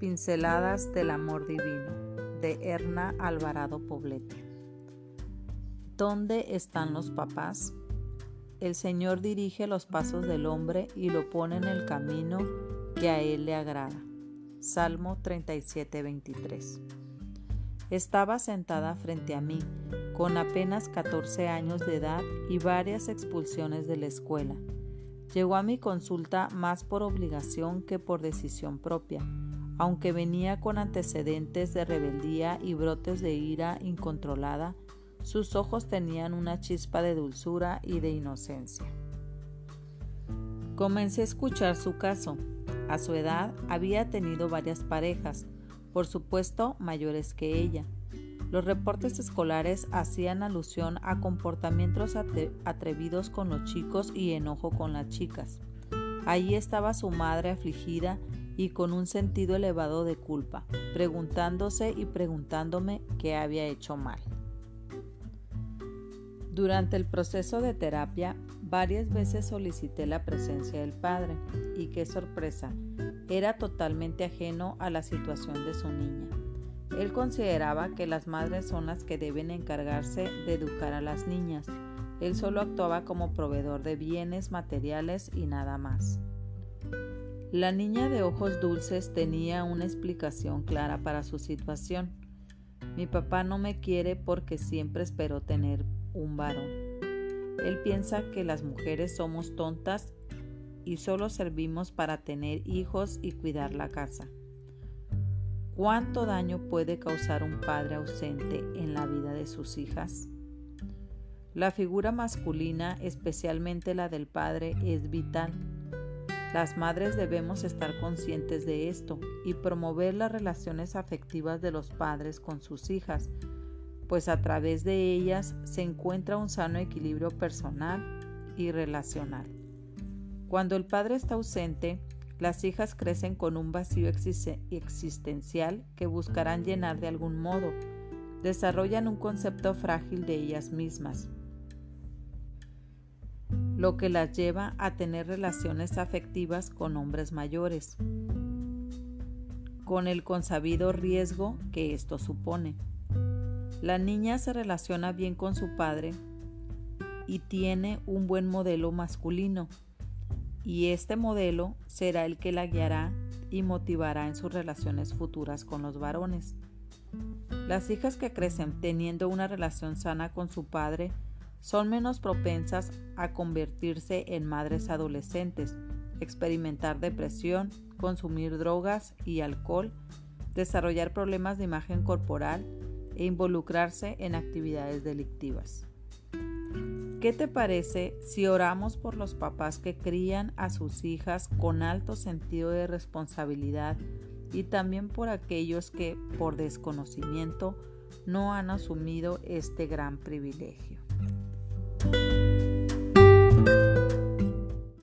Pinceladas del Amor Divino de Erna Alvarado Poblete. ¿Dónde están los papás? El Señor dirige los pasos del hombre y lo pone en el camino que a él le agrada. Salmo 37:23. Estaba sentada frente a mí, con apenas 14 años de edad y varias expulsiones de la escuela. Llegó a mi consulta más por obligación que por decisión propia aunque venía con antecedentes de rebeldía y brotes de ira incontrolada, sus ojos tenían una chispa de dulzura y de inocencia. Comencé a escuchar su caso. A su edad había tenido varias parejas, por supuesto mayores que ella. Los reportes escolares hacían alusión a comportamientos atrevidos con los chicos y enojo con las chicas. Allí estaba su madre afligida y con un sentido elevado de culpa, preguntándose y preguntándome qué había hecho mal. Durante el proceso de terapia, varias veces solicité la presencia del padre y qué sorpresa, era totalmente ajeno a la situación de su niña. Él consideraba que las madres son las que deben encargarse de educar a las niñas. Él solo actuaba como proveedor de bienes materiales y nada más. La niña de ojos dulces tenía una explicación clara para su situación. Mi papá no me quiere porque siempre esperó tener un varón. Él piensa que las mujeres somos tontas y solo servimos para tener hijos y cuidar la casa. ¿Cuánto daño puede causar un padre ausente en la vida de sus hijas? La figura masculina, especialmente la del padre, es vital las madres debemos estar conscientes de esto y promover las relaciones afectivas de los padres con sus hijas, pues a través de ellas se encuentra un sano equilibrio personal y relacional. Cuando el padre está ausente, las hijas crecen con un vacío existencial que buscarán llenar de algún modo. Desarrollan un concepto frágil de ellas mismas, lo que las lleva a tener relaciones afectivas con hombres mayores, con el consabido riesgo que esto supone. La niña se relaciona bien con su padre y tiene un buen modelo masculino, y este modelo será el que la guiará y motivará en sus relaciones futuras con los varones. Las hijas que crecen teniendo una relación sana con su padre son menos propensas a convertirse en madres adolescentes, experimentar depresión, consumir drogas y alcohol, desarrollar problemas de imagen corporal e involucrarse en actividades delictivas. ¿Qué te parece si oramos por los papás que crían a sus hijas con alto sentido de responsabilidad y también por aquellos que, por desconocimiento, no han asumido este gran privilegio?